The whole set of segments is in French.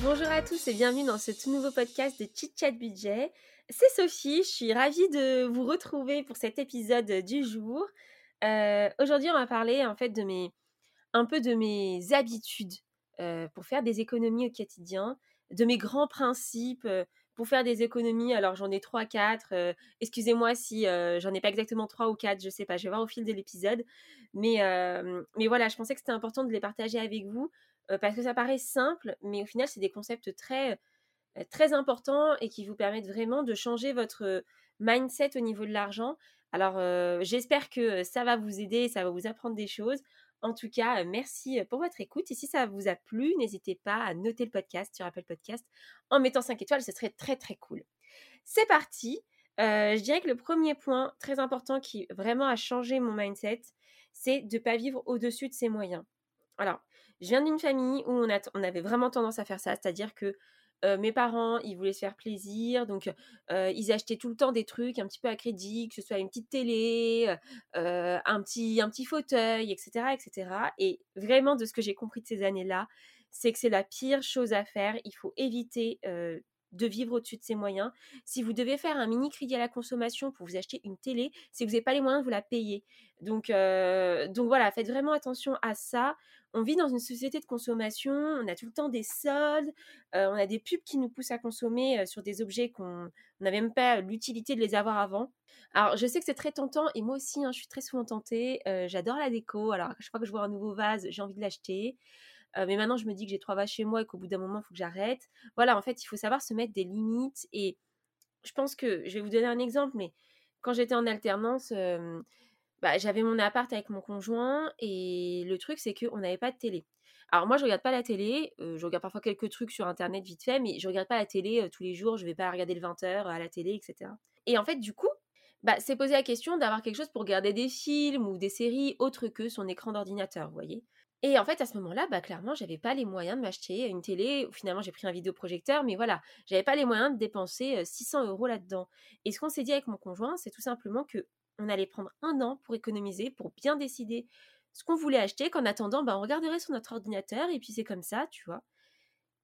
Bonjour à tous et bienvenue dans ce tout nouveau podcast de Chit Chat Budget. C'est Sophie, je suis ravie de vous retrouver pour cet épisode du jour. Euh, aujourd'hui, on va parler en fait un peu de mes habitudes euh, pour faire des économies au quotidien, de mes grands principes euh, pour faire des économies. Alors j'en ai trois, quatre. Excusez-moi si j'en ai pas exactement trois ou quatre, je sais pas. Je vais voir au fil de l'épisode. Mais, mais voilà, je pensais que c'était important de les partager avec vous parce que ça paraît simple, mais au final, c'est des concepts très, très importants et qui vous permettent vraiment de changer votre mindset au niveau de l'argent. Alors, j'espère que ça va vous aider, ça va vous apprendre des choses. En tout cas, merci pour votre écoute. Et si ça vous a plu, n'hésitez pas à noter le podcast sur Apple Podcast en mettant 5 étoiles, ce serait très très cool. C'est parti. je dirais que le premier point très important qui vraiment a changé mon mindset, c'est de ne pas vivre au-dessus de ses moyens. Alors, je viens d'une famille où on, avait vraiment tendance à faire ça, c'est-à-dire que mes parents, ils voulaient se faire plaisir, donc ils achetaient tout le temps des trucs un petit peu à crédit, que ce soit une petite télé, un, petit, un petit fauteuil, etc., etc. Et vraiment, de ce que j'ai compris de ces années-là, c'est que c'est la pire chose à faire. Il faut éviter de vivre au-dessus de ses moyens. Si vous devez faire un mini crédit à la consommation pour vous acheter une télé, que vous n'avez pas les moyens de vous la payer. Donc, donc voilà, faites vraiment attention à ça on vit dans une société de consommation, on a tout le temps des soldes, on a des pubs qui nous poussent à consommer sur des objets qu'on n'avait même pas l'utilité de les avoir avant. Alors, je sais que c'est très tentant et moi aussi, hein, je suis très souvent tentée. J'adore la déco. Alors, à chaque que je vois un nouveau vase, j'ai envie de l'acheter. Mais maintenant, je me dis que j'ai trois vases chez moi et qu'au bout d'un moment, il faut que j'arrête. Voilà, en fait, il faut savoir se mettre des limites. Et je pense que, je vais vous donner un exemple, mais quand j'étais en alternance, bah, j'avais mon appart avec mon conjoint et le truc c'est qu'on n'avait pas de télé. Alors moi je regarde pas la télé, je regarde parfois quelques trucs sur internet vite fait, mais je regarde pas la télé tous les jours, je vais pas regarder le 20h à la télé, etc. Et en fait du coup, bah, c'est posé la question d'avoir quelque chose pour regarder des films ou des séries autres que son écran d'ordinateur, vous voyez. Et en fait, à ce moment-là, bah, clairement, j'avais pas les moyens de m'acheter une télé. Finalement, j'ai pris un vidéoprojecteur, mais voilà, j'avais pas les moyens de dépenser 600 euros là-dedans. Et ce qu'on s'est dit avec mon conjoint, c'est tout simplement que on allait prendre un an pour économiser, pour bien décider ce qu'on voulait acheter, qu'en attendant, bah, on regarderait sur notre ordinateur, et puis c'est comme ça, tu vois.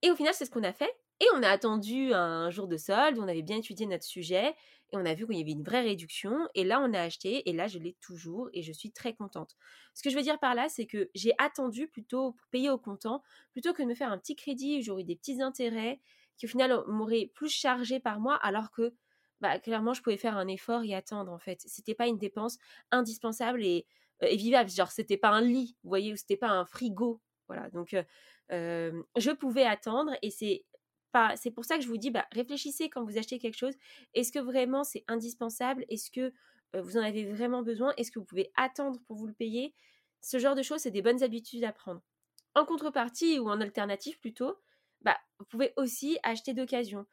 Et au final, c'est ce qu'on a fait. Et on a attendu un jour de solde, on avait bien étudié notre sujet, et on a vu qu'il y avait une vraie réduction, et là, on a acheté, et là, je l'ai toujours, et je suis très contente. Ce que je veux dire par là, c'est que j'ai attendu plutôt pour payer au comptant, plutôt que de me faire un petit crédit où j'aurais des petits intérêts, qui au final m'auraient plus chargé par mois, alors que bah, clairement, je pouvais faire un effort et attendre, en fait. C'était pas une dépense indispensable et, vivable. Genre, c'était pas un lit, vous voyez, ou c'était pas un frigo. Voilà. Donc, je pouvais attendre et c'est c'est pour ça que je vous dis, bah, réfléchissez quand vous achetez quelque chose. Est-ce que vraiment c'est indispensable? Est-ce que vous en avez vraiment besoin? Est-ce que vous pouvez attendre pour vous le payer? Ce genre de choses, c'est des bonnes habitudes à prendre. En contrepartie ou en alternative plutôt, bah, vous pouvez aussi acheter d'occasion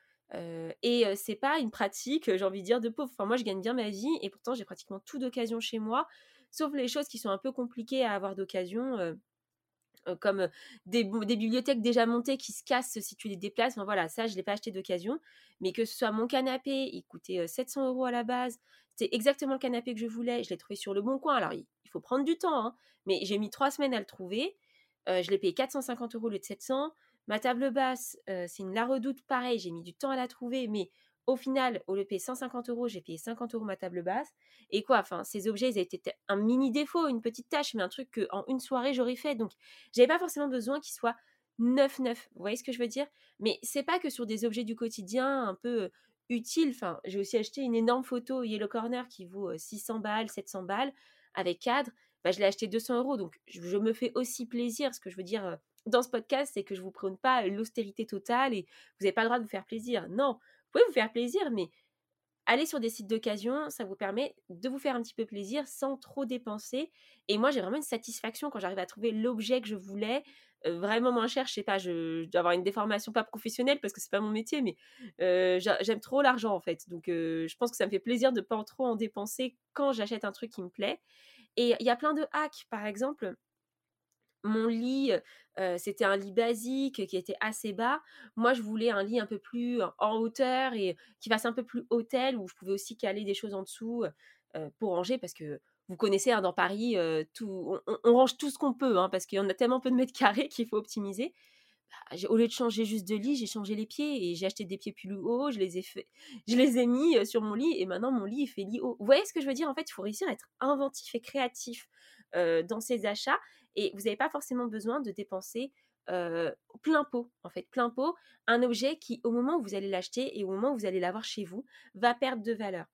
et c'est pas une pratique, j'ai envie de dire, de pauvre. Moi, je gagne bien ma vie et pourtant, j'ai pratiquement tout d'occasion chez moi, sauf les choses qui sont un peu compliquées à avoir d'occasion, comme des, bibliothèques déjà montées qui se cassent si tu les déplaces. Voilà, ça, je l'ai pas acheté d'occasion. Mais que ce soit mon canapé, il coûtait 700 euros à la base. C'était exactement le canapé que je voulais. Je l'ai trouvé sur le bon coin. Alors, il, faut prendre du temps, hein, mais j'ai mis trois semaines à le trouver. je l'ai payé 450 euros au lieu de 700. Ma table basse, c'est une La Redoute, pareil, j'ai mis du temps à la trouver, mais au final, au lieu de payer 150 euros, j'ai payé 50 euros ma table basse. Et quoi, enfin, ces objets, ils étaient un mini défaut, une petite tâche, mais un truc qu'en une soirée, j'aurais fait. Donc, j'avais pas forcément besoin qu'ils soient neuf neuf. Vous voyez ce que je veux dire? Mais c'est pas que sur des objets du quotidien un peu utiles. Enfin, j'ai aussi acheté une énorme photo Yellow Corner qui vaut 600 balles, 700 balles, avec cadre. Bah, je l'ai acheté 200 euros. Donc, je, me fais aussi plaisir. Ce que je veux dire dans ce podcast, c'est que je vous prône pas l'austérité totale et vous n'avez pas le droit de vous faire plaisir. Non, pouvez vous faire plaisir, mais aller sur des sites d'occasion, ça vous permet de vous faire un petit peu plaisir sans trop dépenser. Et moi, j'ai vraiment une satisfaction quand j'arrive à trouver l'objet que je voulais, vraiment moins cher. Je sais pas, je, dois avoir une déformation pas professionnelle parce que c'est pas mon métier, mais j'aime trop l'argent en fait. Donc, je pense que ça me fait plaisir de pas trop en dépenser quand j'achète un truc qui me plaît. Et il y a plein de hacks, par exemple. Mon lit, c'était un lit basique qui était assez bas. Moi, je voulais un lit un peu plus en hauteur et qui fasse un peu plus hôtel où je pouvais aussi caler des choses en dessous pour ranger parce que vous connaissez hein, dans Paris, tout, on, range tout ce qu'on peut hein, parce qu'il y en a tellement peu de mètres carrés qu'il faut optimiser. Bah, au lieu de changer juste de lit, j'ai changé les pieds et j'ai acheté des pieds plus hauts, je les ai je les ai mis sur mon lit et maintenant mon lit il fait lit haut. Vous voyez ce que je veux dire En fait, il faut réussir à être inventif et créatif dans ses achats et vous n'avez pas forcément besoin de dépenser plein pot, en fait, plein pot, un objet qui, au moment où vous allez l'acheter et au moment où vous allez l'avoir chez vous, va perdre de valeur.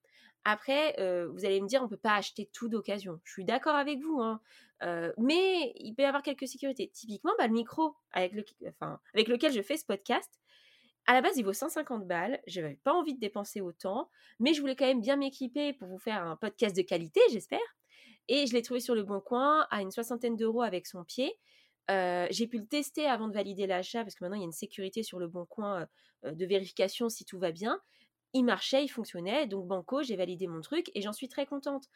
Après, vous allez me dire, on ne peut pas acheter tout d'occasion. Je suis d'accord avec vous, hein, mais il peut y avoir quelques sécurités. Typiquement, bah, le micro avec, avec lequel je fais ce podcast, à la base, il vaut 150 balles. Je n'avais pas envie de dépenser autant, mais je voulais quand même bien m'équiper pour vous faire un podcast de qualité, j'espère. Et je l'ai trouvé sur le bon coin à une soixantaine d'euros avec son pied. j'ai pu le tester avant de valider l'achat parce que maintenant il y a une sécurité sur le bon coin de vérification si tout va bien. Il marchait, il fonctionnait, donc banco, j'ai validé mon truc et j'en suis très contente.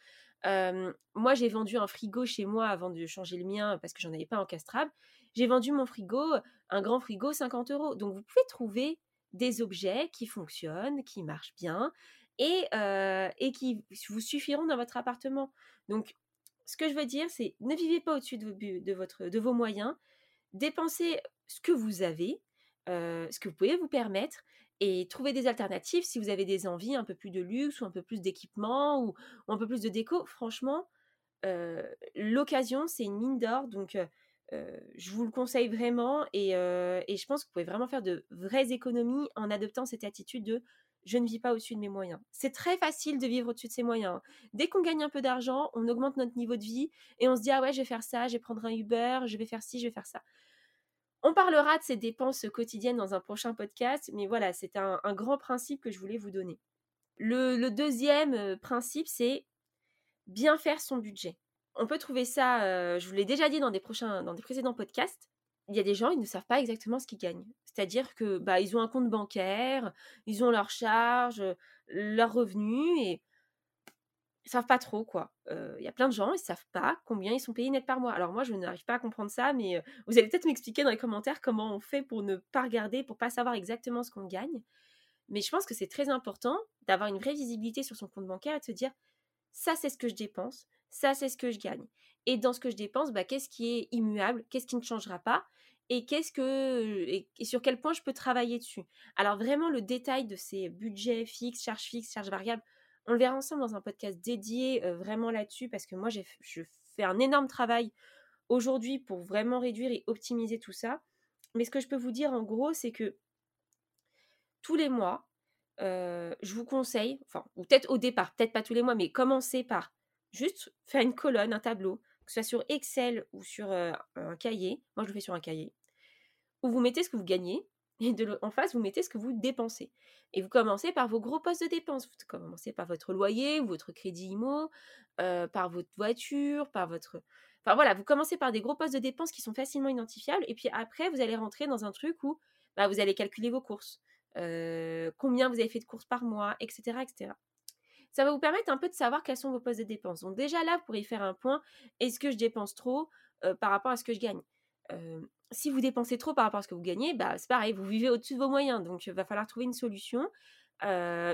moi, j'ai vendu un frigo chez moi avant de changer le mien parce que j'en avais pas encastrable. J'ai vendu mon frigo, un grand frigo, 50 euros. Donc vous pouvez trouver des objets qui fonctionnent, qui marchent bien et, et qui vous suffiront dans votre appartement. Donc ce que je veux dire, c'est ne vivez pas au-dessus de, de, vos moyens, dépensez ce que vous avez, ce que vous pouvez vous permettre, et trouvez des alternatives si vous avez des envies un peu plus de luxe ou un peu plus d'équipement ou, un peu plus de déco. Franchement, l'occasion, c'est une mine d'or, donc je vous le conseille vraiment, et je pense que vous pouvez vraiment faire de vraies économies en adoptant cette attitude de je ne vis pas au-dessus de mes moyens. C'est très facile de vivre au-dessus de ses moyens. Dès qu'on gagne un peu d'argent, on augmente notre niveau de vie et on se dit ah ouais, je vais faire ça, je vais prendre un Uber, je vais faire ci, je vais faire ça. On parlera de ces dépenses quotidiennes dans un prochain podcast, mais voilà, c'est un, grand principe que je voulais vous donner. Le, deuxième euh, principe, c'est bien faire son budget. On peut trouver ça, euh, je vous l'ai déjà dit dans des, prochains, dans des précédents podcasts, il y a des gens, ils ne savent pas exactement ce qu'ils gagnent. C'est-à-dire que bah, ils ont un compte bancaire, ils ont leurs charges, leurs revenus et ils savent pas trop quoi. Il y a plein de gens, ils savent pas combien ils sont payés net par mois. Alors moi, je n'arrive pas à comprendre ça, mais vous allez peut-être m'expliquer dans les commentaires comment on fait pour ne pas regarder, pour pas savoir exactement ce qu'on gagne. Mais je pense que c'est très important d'avoir une vraie visibilité sur son compte bancaire et de se dire ça c'est ce que je dépense, ça c'est ce que je gagne. Et dans ce que je dépense, bah, qu'est-ce qui est immuable, qu'est-ce qui ne changera pas et qu'est-ce que et, sur quel point je peux travailler dessus. Alors vraiment le détail de ces budgets fixes, charges fixes, charges variables, on le verra ensemble dans un podcast dédié vraiment là-dessus parce que moi je fais un énorme travail aujourd'hui pour vraiment réduire et optimiser tout ça. Mais ce que je peux vous dire en gros, c'est que tous les mois, je vous conseille, enfin, ou peut-être au départ, peut-être pas tous les mois, mais commencez par juste faire une colonne, un tableau soit sur Excel ou sur un cahier, moi je le fais sur un cahier, où vous mettez ce que vous gagnez et en face vous mettez ce que vous dépensez. Et vous commencez par vos gros postes de dépenses. Vous commencez par votre loyer votre crédit IMO, par votre voiture, par votre... Enfin voilà, vous commencez par des gros postes de dépenses qui sont facilement identifiables et puis après vous allez rentrer dans un truc où bah, vous allez calculer vos courses, combien vous avez fait de courses par mois, etc ça va vous permettre un peu de savoir quels sont vos postes de dépenses. Donc déjà là, vous pourrez faire un point. Est-ce que je dépense trop euh, par rapport à ce que je gagne? Si vous dépensez trop par rapport à ce que vous gagnez, bah, c'est pareil, vous vivez au-dessus de vos moyens. Donc il va falloir trouver une solution.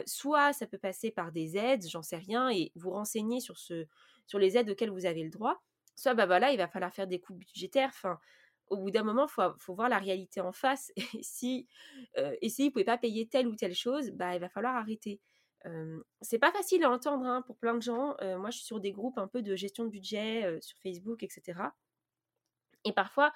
Soit ça peut passer par des aides, j'en sais rien, et vous renseigner sur, ce, sur les aides auxquelles vous avez le droit. Soit bah voilà, il va falloir faire des coupes budgétaires. Enfin, au bout d'un moment, il faut, faut, voir la réalité en face. Et si, et si vous ne pouvez pas payer telle ou telle chose, bah, il va falloir arrêter c'est pas facile à entendre hein, pour plein de gens. moi, je suis sur des groupes un peu de gestion de budget sur Facebook, etc. Et parfois,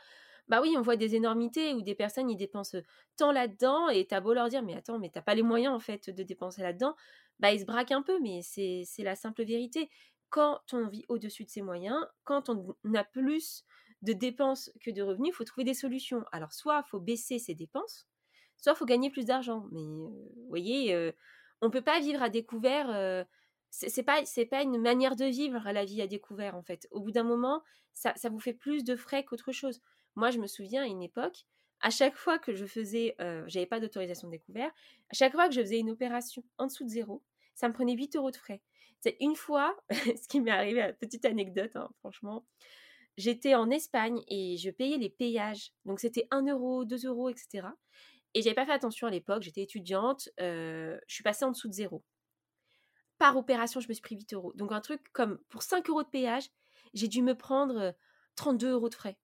bah oui, on voit des énormités où des personnes ils dépensent tant là-dedans et t'as beau leur dire mais attends mais t'as pas les moyens en fait de dépenser là-dedans, bah ils se braquent un peu mais c'est la simple vérité. Quand on vit au-dessus de ses moyens, quand on a plus de dépenses que de revenus, il faut trouver des solutions. Alors soit il faut baisser ses dépenses, soit il faut gagner plus d'argent. Mais vous voyez, on peut pas vivre à découvert. c'est pas c'est pas une manière de vivre la vie à découvert en fait. Au bout d'un moment, ça, vous fait plus de frais qu'autre chose. Moi, je me souviens à une époque, à chaque fois que je faisais, j'avais pas d'autorisation de découvert, à chaque fois que je faisais une opération en dessous de zéro, ça me prenait 8 euros de frais. C'est une fois, ce qui m'est arrivé, petite anecdote, hein, franchement, j'étais en Espagne et je payais les payages. Donc c'était 1 euro, 2 euros, etc. Et j'avais pas fait attention à l'époque, j'étais étudiante, je suis passée en dessous de zéro. Par opération, je me suis pris 8 euros. Donc un truc comme pour 5 euros de péage, j'ai dû me prendre 32 euros de frais.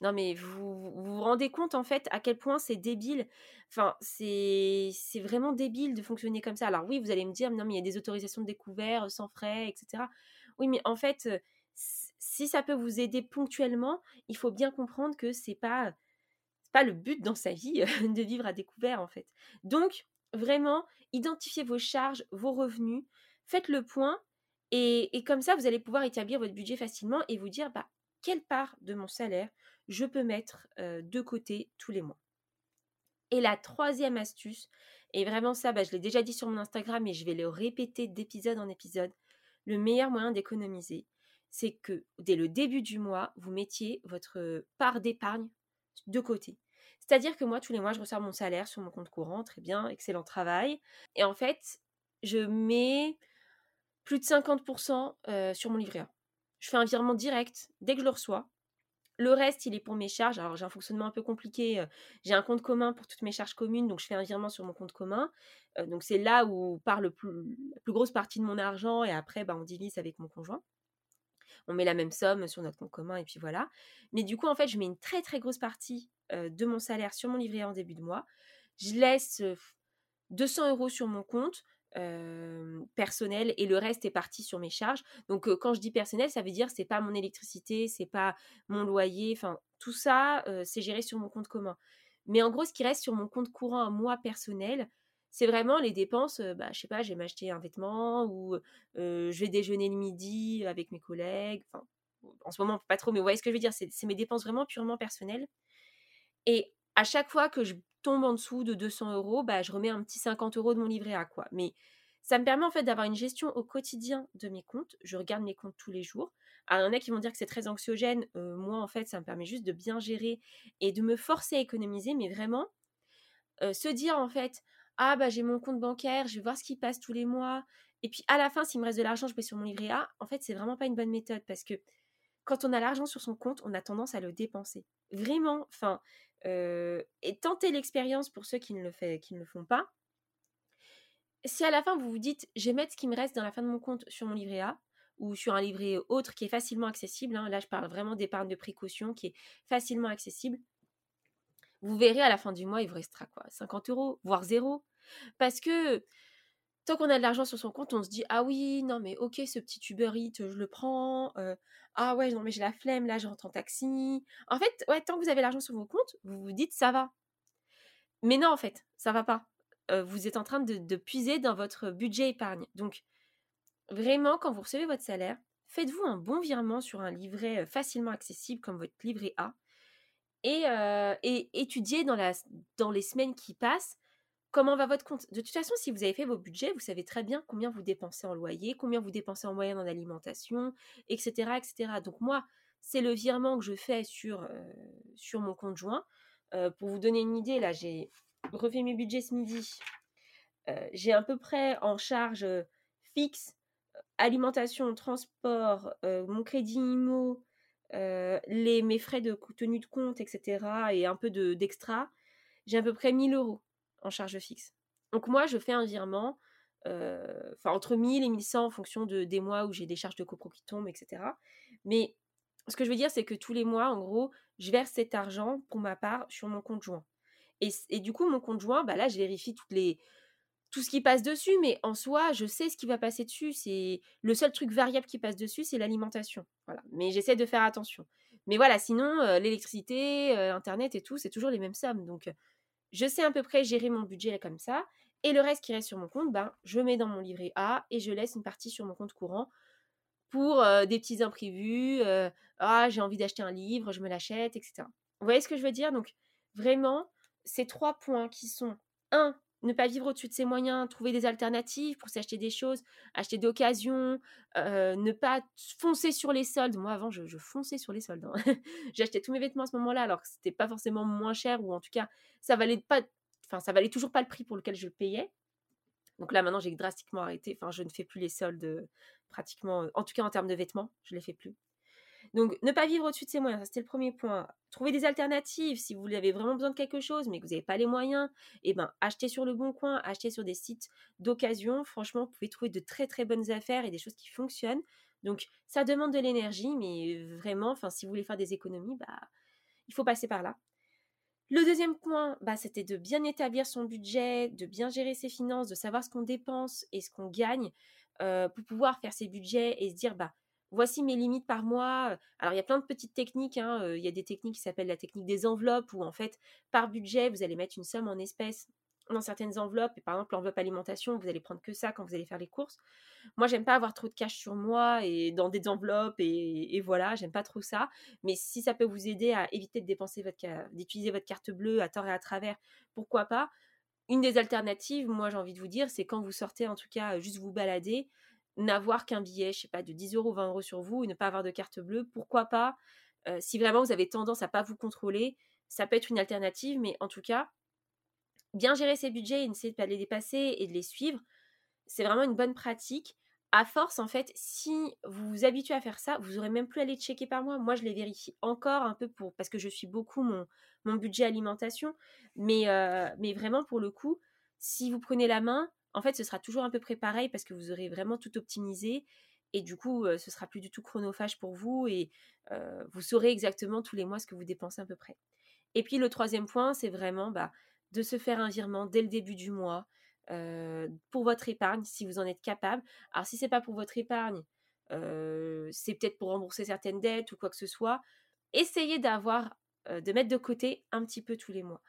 Non mais vous, vous rendez compte en fait à quel point c'est débile? Enfin, c'est vraiment débile de fonctionner comme ça. Alors oui, vous allez me dire, non mais il y a des autorisations de découvert sans frais, etc. Oui, mais en fait, si ça peut vous aider ponctuellement, il faut bien comprendre que c'est pas pas le but dans sa vie de vivre à découvert en fait. Donc vraiment, identifiez vos charges, vos revenus, faites le point et, et comme ça vous allez pouvoir établir votre budget facilement et vous dire bah quelle part de mon salaire je peux mettre de côté tous les mois. Et la troisième astuce, et vraiment ça, bah, je l'ai déjà dit sur mon Instagram, mais je vais le répéter d'épisode en épisode, le meilleur moyen d'économiser, c'est que dès le début du mois, vous mettiez votre part d'épargne de côté. C'est-à-dire que moi, tous les mois, je reçois mon salaire sur mon compte courant, très bien, excellent travail. Et en fait, je mets plus de 50% sur mon livret A. Je fais un virement direct dès que je le reçois. Le reste, il est pour mes charges. Alors, j'ai un fonctionnement un peu compliqué. J'ai un compte commun pour toutes mes charges communes, donc je fais un virement sur mon compte commun. donc, c'est là où part le plus, la plus grosse partie de mon argent et après, bah, on divise avec mon conjoint. On met la même somme sur notre compte commun et puis voilà. Mais du coup, en fait, je mets une très très grosse partie de mon salaire sur mon livret en début de mois. Je laisse 200 euros sur mon compte personnel et le reste est parti sur mes charges. Donc quand je dis personnel, ça veut dire c'est pas mon électricité, c'est pas mon loyer, enfin tout ça c'est géré sur mon compte commun. Mais en gros, ce qui reste sur mon compte courant à moi personnel, c'est vraiment les dépenses. bah je sais pas, je vais m'acheter un vêtement ou je vais déjeuner le midi avec mes collègues. En ce moment pas trop, mais vous voyez ce que je veux dire. C'est mes dépenses vraiment purement personnelles. Et à chaque fois que je tombe en dessous de 200 euros, bah, je remets un petit 50 euros de mon livret A, quoi. Mais ça me permet en fait d'avoir une gestion au quotidien de mes comptes. Je regarde mes comptes tous les jours. Alors, il y en a qui vont dire que c'est très anxiogène. Euh, moi, en fait, ça me permet juste de bien gérer et de me forcer à économiser. Mais vraiment, euh, se dire en fait, ah bah j'ai mon compte bancaire, je vais voir ce qui passe tous les mois. Et puis à la fin, s'il me reste de l'argent, je mets sur mon livret A. En fait, c'est vraiment pas une bonne méthode parce que quand on a l'argent sur son compte, on a tendance à le dépenser. Vraiment, enfin, et tentez l'expérience pour ceux qui ne, le fait, qui ne le font pas. Si à la fin vous vous dites, je vais mettre ce qui me reste dans la fin de mon compte sur mon livret A ou sur un livret autre qui est facilement accessible, hein, là je parle vraiment d'épargne de précaution qui est facilement accessible, vous verrez à la fin du mois, il vous restera quoi 50 euros, voire zéro. Parce que tant qu'on a de l'argent sur son compte, on se dit ah oui, non mais ok, ce petit Uber je le prends. ah ouais, non mais j'ai la flemme, là je rentre en taxi. En fait, ouais, tant que vous avez l'argent sur vos comptes, vous vous dites ça va. Mais non, en fait, ça va pas. vous êtes en train de, puiser dans votre budget épargne. Donc, vraiment, quand vous recevez votre salaire, faites-vous un bon virement sur un livret facilement accessible comme votre livret A. Et, et étudiez dans, la, dans les semaines qui passent comment va votre compte? De toute façon, si vous avez fait vos budgets, vous savez très bien combien vous dépensez en loyer, combien vous dépensez en moyenne en alimentation, etc. etc. Donc moi, c'est le virement que je fais sur, euh, mon compte joint. Euh, pour vous donner une idée, là, j'ai refait mes budgets ce midi. Euh, j'ai à peu près en charge fixe alimentation, transport, mon crédit IMO, les, mes frais de tenue de compte, etc. et un peu d'extra. j'ai à peu près 1000 euros en charge fixe. Donc moi, je fais un virement, euh, entre 1000 et 1100 en fonction de, des mois où j'ai des charges de copro qui tombent, etc. Mais ce que je veux dire, c'est que tous les mois, en gros, je verse cet argent pour ma part sur mon compte joint. Et, du coup, mon compte joint, bah là, je vérifie toutes les, tout ce qui passe dessus, mais en soi, je sais ce qui va passer dessus. C'est le seul truc variable qui passe dessus, c'est l'alimentation. Mais j'essaie de faire attention. Mais voilà, sinon, euh, l'électricité, euh, Internet et tout, c'est toujours les mêmes sommes. Donc, je sais à peu près gérer mon budget comme ça. Et le reste qui reste sur mon compte, ben, je mets dans mon livret A et je laisse une partie sur mon compte courant pour des petits imprévus. Ah, j'ai envie d'acheter un livre, je me l'achète, etc. Vous voyez ce que je veux dire? Donc, vraiment, ces trois points qui sont un, ne pas vivre au-dessus de ses moyens, trouver des alternatives pour s'acheter des choses, acheter d'occasion, ne pas foncer sur les soldes. Moi, avant, je, fonçais sur les soldes. Hein. J'achetais tous mes vêtements à ce moment-là, alors que c'était pas forcément moins cher, ou en tout cas, ça valait pas, enfin, ça valait toujours pas le prix pour lequel je payais. Donc là, maintenant, j'ai drastiquement arrêté. Enfin, je ne fais plus les soldes pratiquement, en tout cas en termes de vêtements, je les fais plus. Donc, ne pas vivre au-dessus de ses moyens, ça c'était le premier point. Trouver des alternatives si vous avez vraiment besoin de quelque chose, mais que vous n'avez pas les moyens. Et eh ben, achetez sur le bon coin, achetez sur des sites d'occasion. Franchement, vous pouvez trouver de très très bonnes affaires et des choses qui fonctionnent. Donc, ça demande de l'énergie, mais vraiment, si vous voulez faire des économies, bah, il faut passer par là. Le deuxième point, bah, c'était de bien établir son budget, de bien gérer ses finances, de savoir ce qu'on dépense et ce qu'on gagne euh, pour pouvoir faire ses budgets et se dire, bah, voici mes limites par mois. Alors, il y a plein de petites techniques. Hein, il y a des techniques qui s'appellent la technique des enveloppes, où en fait, par budget, vous allez mettre une somme en espèces dans certaines enveloppes. Par exemple, l'enveloppe alimentation, vous allez prendre que ça quand vous allez faire les courses. Moi, j'aime pas avoir trop de cash sur moi et dans des enveloppes et, et voilà, j'aime pas trop ça. Mais si ça peut vous aider à éviter de dépenser votre, d'utiliser votre carte bleue à tort et à travers, pourquoi pas? Une des alternatives, moi, j'ai envie de vous dire, c'est quand vous sortez, en tout cas, juste vous balader, n'avoir qu'un billet, je sais pas, de 10 euros, 20 euros sur vous et ne pas avoir de carte bleue, pourquoi pas Si vraiment vous avez tendance à pas vous contrôler, ça peut être une alternative, mais en tout cas, bien gérer ses budgets et essayer de pas les dépasser et de les suivre, c'est vraiment une bonne pratique. À force, en fait, si vous vous habituez à faire ça, vous aurez même plus à les checker par mois. Moi, je les vérifie encore un peu pour parce que je suis beaucoup mon, mon budget alimentation, mais, mais vraiment pour le coup, si vous prenez la main, en fait, ce sera toujours un peu près pareil parce que vous aurez vraiment tout optimisé et du coup, ce ce sera plus du tout chronophage pour vous et vous saurez exactement tous les mois ce que vous dépensez à peu près. Et puis le troisième point, c'est vraiment bah, de se faire un virement dès le début du mois pour votre épargne si vous en êtes capable. Alors si c'est pas pour votre épargne, c'est peut-être pour rembourser certaines dettes ou quoi que ce soit. Essayez d'avoir, de mettre de côté un petit peu tous les mois.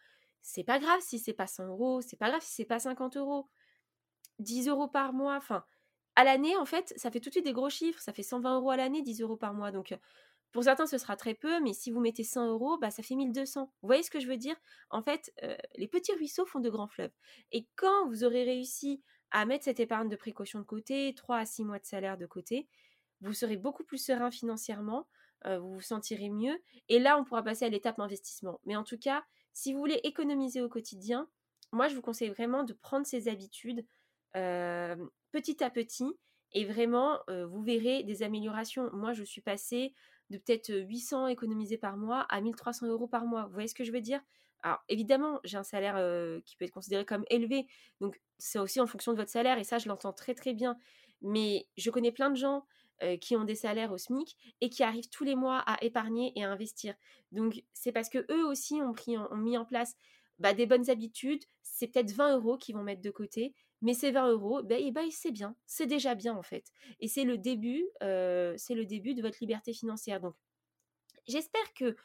C'est pas grave si c'est pas 100 euros, c'est pas grave si c'est pas 50 euros. 10 euros par mois, enfin, à l'année, en fait, ça fait tout de suite des gros chiffres. Ça fait 120 euros à l'année, 10 euros par mois. Donc, pour certains, ce sera très peu, mais si vous mettez 100 euros, bah, ça fait 1200. Vous voyez ce que je veux dire? En fait, les petits ruisseaux font de grands fleuves. Et quand vous aurez réussi à mettre cette épargne de précaution de côté, 3 à 6 mois de salaire de côté, vous serez beaucoup plus serein financièrement, vous vous sentirez mieux. Et là, on pourra passer à l'étape investissement. Mais en tout cas, si vous voulez économiser au quotidien, moi, je vous conseille vraiment de prendre ces habitudes petit à petit. Et vraiment, vous verrez des améliorations. Moi, je suis passée de peut-être 800 économisés par mois à 1300 euros par mois. Vous voyez ce que je veux dire? Alors, évidemment, j'ai un salaire qui peut être considéré comme élevé. Donc, c'est aussi en fonction de votre salaire. Et ça, je l'entends très, très bien. Mais je connais plein de gens qui ont des salaires au SMIC et qui arrivent tous les mois à épargner et à investir. Donc, c'est parce que eux aussi ont, pris, ont mis en place bah, des bonnes habitudes. C'est peut-être 20 euros qu'ils vont mettre de côté mais ces 20 euros, ben, et ben, c'est bien, c'est déjà bien en fait. Et c'est le début, c'est le début de votre liberté financière. Donc, j'espère que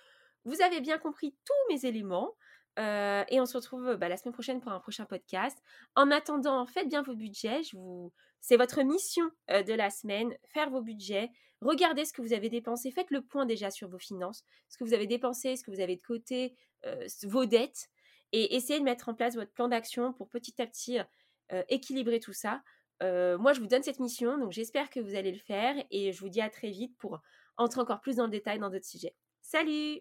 vous avez bien compris tous mes éléments. et on se retrouve bah, la semaine prochaine pour un prochain podcast. En attendant, faites bien vos budgets. C'est votre mission de la semaine, faire vos budgets. Regardez ce que vous avez dépensé. Faites le point déjà sur vos finances, ce que vous avez dépensé, ce que vous avez de côté, vos dettes. Et essayez de mettre en place votre plan d'action pour petit à petit équilibrer tout ça. Euh, moi, je vous donne cette mission, donc j'espère que vous allez le faire et je vous dis à très vite pour entrer encore plus dans le détail dans d'autres sujets. Salut